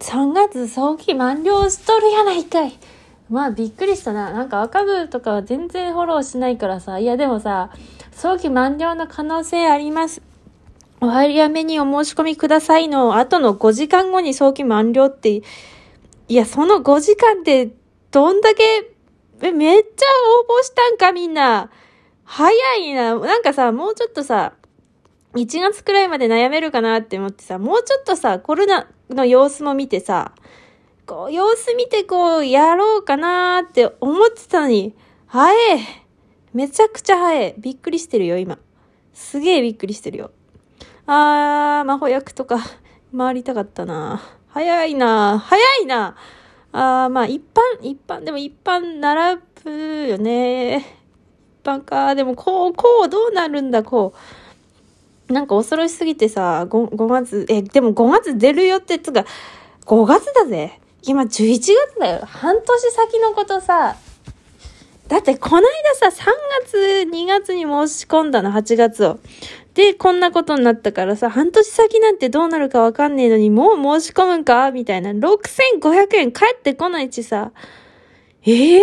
3月早期満了しとるやないかい。まあびっくりしたな。なんか赤部とかは全然フォローしないからさ。いやでもさ、早期満了の可能性あります。お早めにお申し込みくださいの後の5時間後に早期満了って、いや、その5時間ってどんだけ、めっちゃ応募したんかみんな。早いな。なんかさ、もうちょっとさ、1月くらいまで悩めるかなって思ってさ、もうちょっとさ、コロナの様子も見てさ、こう、様子見てこう、やろうかなーって思ってたのに、早えめちゃくちゃ早い。びっくりしてるよ、今。すげえびっくりしてるよ。あー、魔法薬とか、回りたかったな早いな早いなあー、まあ、一般、一般、でも一般並ぶよね。一般か。でも、こう、こう、どうなるんだ、こう。なんか恐ろしすぎてさ、5, 5月、え、でも5月出るよってつか、5月だぜ。今11月だよ。半年先のことさ、だってこないださ、3月、2月に申し込んだの、8月を。で、こんなことになったからさ、半年先なんてどうなるかわかんねえのに、もう申し込むんか？みたいな。6500円返ってこないしさ。ええー。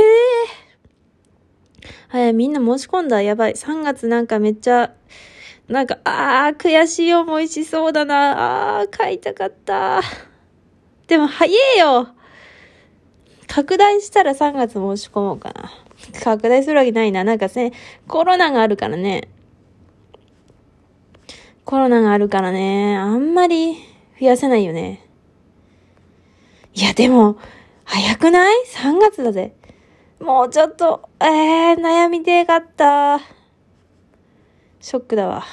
はい、みんな申し込んだ。やばい。3月なんかめっちゃ、なんか、あー、悔しい思いしそうだな。あー、買いたかった。でも、早えよ拡大したら3月申し込もうかな。拡大するわけないな。なんかね、コロナがあるからね。コロナがあるからね、あんまり増やせないよね。いや、でも、早くない ?3 月だぜ。もうちょっと、えー、悩みてえかった。ショックだわ。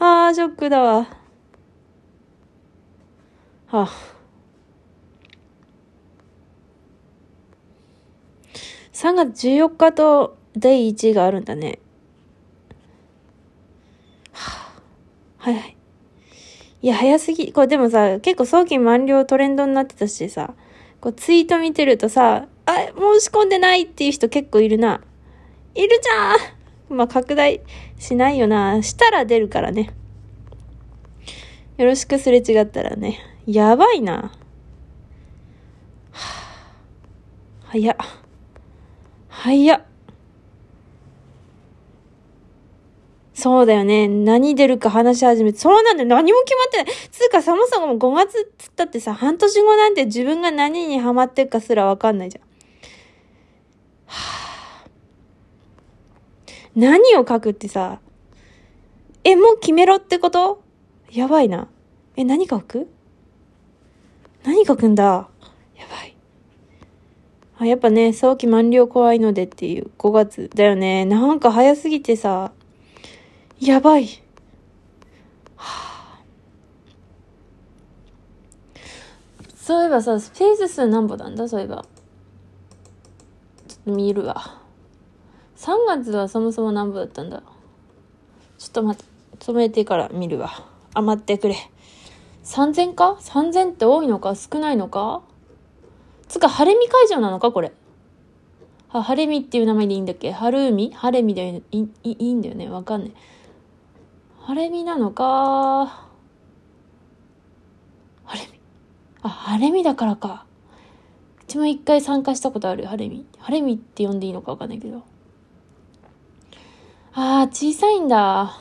あー、ショックだわ。はあ。3月14日と第1位があるんだね。はあ、はいはい。いや、早すぎ。これでもさ、結構早期満了トレンドになってたしさ、こうツイート見てるとさ、あ、申し込んでないっていう人結構いるな。いるじゃんまあ、拡大しないよな。したら出るからね。よろしくすれ違ったらね。やばいな。はあ、早っ。早っ。そうだよね。何出るか話し始め。そうなんだよ。何も決まってない。つうか、そもそも5月っつったってさ、半年後なんて自分が何にハマってるかすらわかんないじゃん。はあ何を書くってさ、え、もう決めろってこと？やばいな。え、何書く？何書くんだ？やばい。あ、やっぱね、早期満了怖いのでっていう5月だよね。なんか早すぎてさ、やばい。はあ、そういえばさ、スペース数何歩なんだ？そういえば。ちょっと見るわ。3月はそもそも何部だったんだ？ちょっと待って、止めてから見るわ。あ、待ってくれ。3000か ?3000 って多いのか？少ないのか？つか、晴れ見会場なのか？これ。あ、晴れ見っていう名前でいいんだっけ？春海？晴れ見でいいいいんだよね？わかんない。晴れ見なのか？晴れ見。あ、晴れ見だからか。うちも一回参加したことある、晴れ見。晴れ見って呼んでいいのかわかんないけど。ああ、小さいんだ。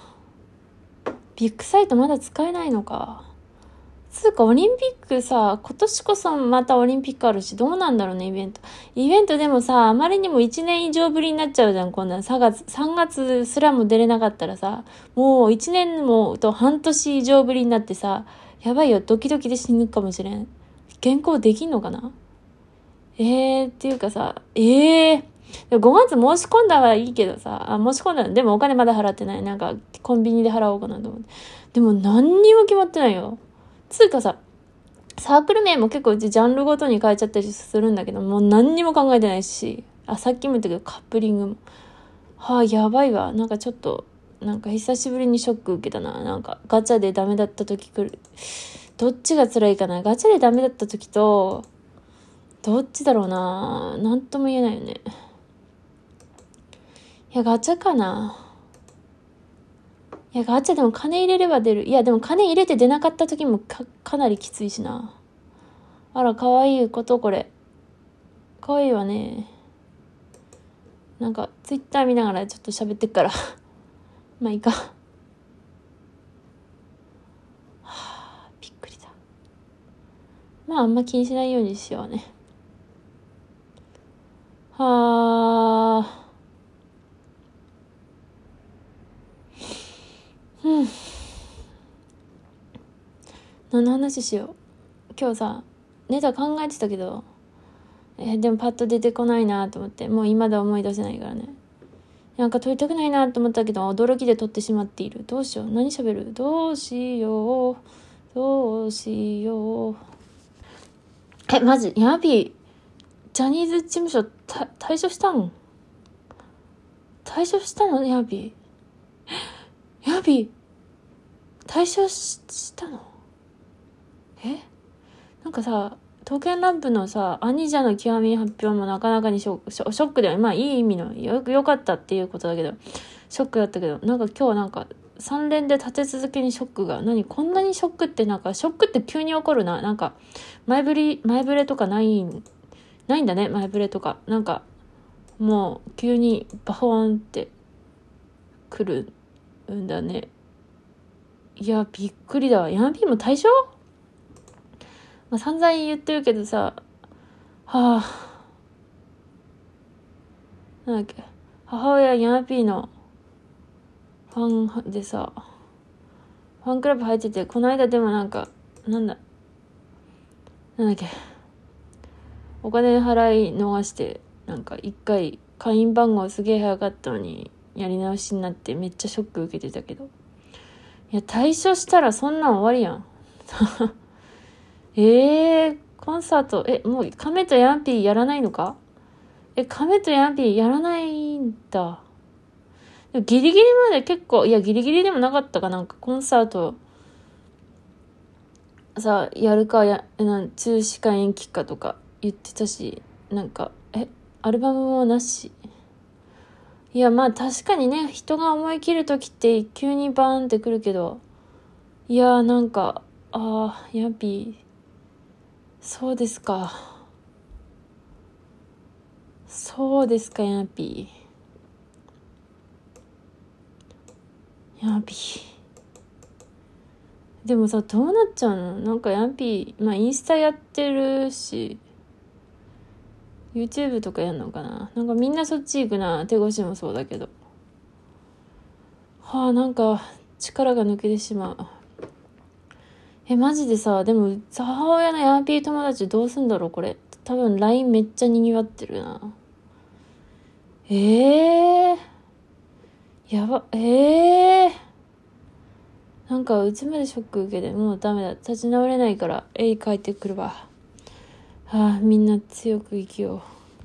ビッグサイトまだ使えないのか。つうか、オリンピックさ、今年こそまたオリンピックあるし、どうなんだろうね、イベント。イベントでもさ、あまりにも1年以上ぶりになっちゃうじゃん、こんなん3月、3月すらも出れなかったらさ、もう1年もと半年以上ぶりになってさ、やばいよ、ドキドキで死ぬかもしれん。原稿できんのかな？えー、っていうかさ、ええー、5月申し込んだはいいけどさ、あ、申し込んだでもお金まだ払ってない。なんか、コンビニで払おうかなと思って。でも何にも決まってないよ。つうかさ、サークル名も結構うちジャンルごとに変えちゃったりするんだけど、もう何にも考えてないし、あ、さっきも言ったけどカップリングも。はあ、やばいわ。なんかちょっと、なんか久しぶりにショック受けたな。なんかガチャでダメだった時来る。どっちが辛いかな。ガチャでダメだった時と、どっちだろうな。なんとも言えないよね。いや、ガチャかな？いや、ガチャでも金入れれば出る。いや、でも金入れて出なかった時もか、かなりきついしな。あら、かわいいこと、これ。かわいいわね。なんか、ツイッター見ながらちょっと喋ってっから。まあいいか。はあ、びっくりだ。まああんま気にしないようにしようね。はあ。うん。何の話しよう？今日さ、ネタ考えてたけど、え、でもパッと出てこないなと思って、もう今では思い出せないからね。なんか撮りたくないなと思ったけど、驚きで撮ってしまっている。どうしよう？何喋る？どうしよう？どうしよう？え、マジ、ヤビー、ジャニーズ事務所、た、退所したん？退所したの？ヤビー。ヤビー、退所したの？え？なんかさ、刀剣乱舞のさ、アニジャの極み発表もなかなかにショショックでは、まあいい意味のよ、よかったっていうことだけど、ショックだったけど、なんか今日なんか3連で立て続けにショックが、何？こんなにショックってなんか、ショックって急に起こるな？なんか、前振り、前触れとかない、ないんだね、前触れとか。なんか、もう急にバホーンって来るんだね。いや、びっくりだわ。ヤンピーも対象まあ、散々言ってるけどさ、はあ、なんだっけ、母親ヤナピーのファンでさ、ファンクラブ入ってて、この間でもなんか、なんだ、なんだっけ、お金払い逃して、なんか一回会員番号すげえ早かったのに、やり直しになってめっちゃショック受けてたけど。いや、退所したらそんなん終わりやん。ええー、コンサート、え、もう亀とヤンピーやらないのか？え、亀とヤンピーやらないんだ。ギリギリまで結構、いや、ギリギリでもなかったかなんかコンサート、さ、やるかや、なん中止か延期かとか言ってたし、なんか、え、アルバムもなし。いや、まあ確かにね、人が思い切る時って急にバーンってくるけど、いや、なんか、ああ、ヤンピー、そうですか。そうですか、ヤンピー。ヤンピー。でもさ、どうなっちゃうの？なんかヤンピー、まあインスタやってるし、YouTube とかやんのかな？なんかみんなそっち行くな。手越しもそうだけど。はあ、なんか力が抜けてしまう。え、マジでさ、でも、母親のヤーピー友達どうすんだろうこれ。多分 LINE めっちゃ賑わってるな。ええー、やば、ええー、なんか、うちまでショック受けて、もうダメだ。立ち直れないから、絵描いてくるわ。はあ、みんな強く生きよう。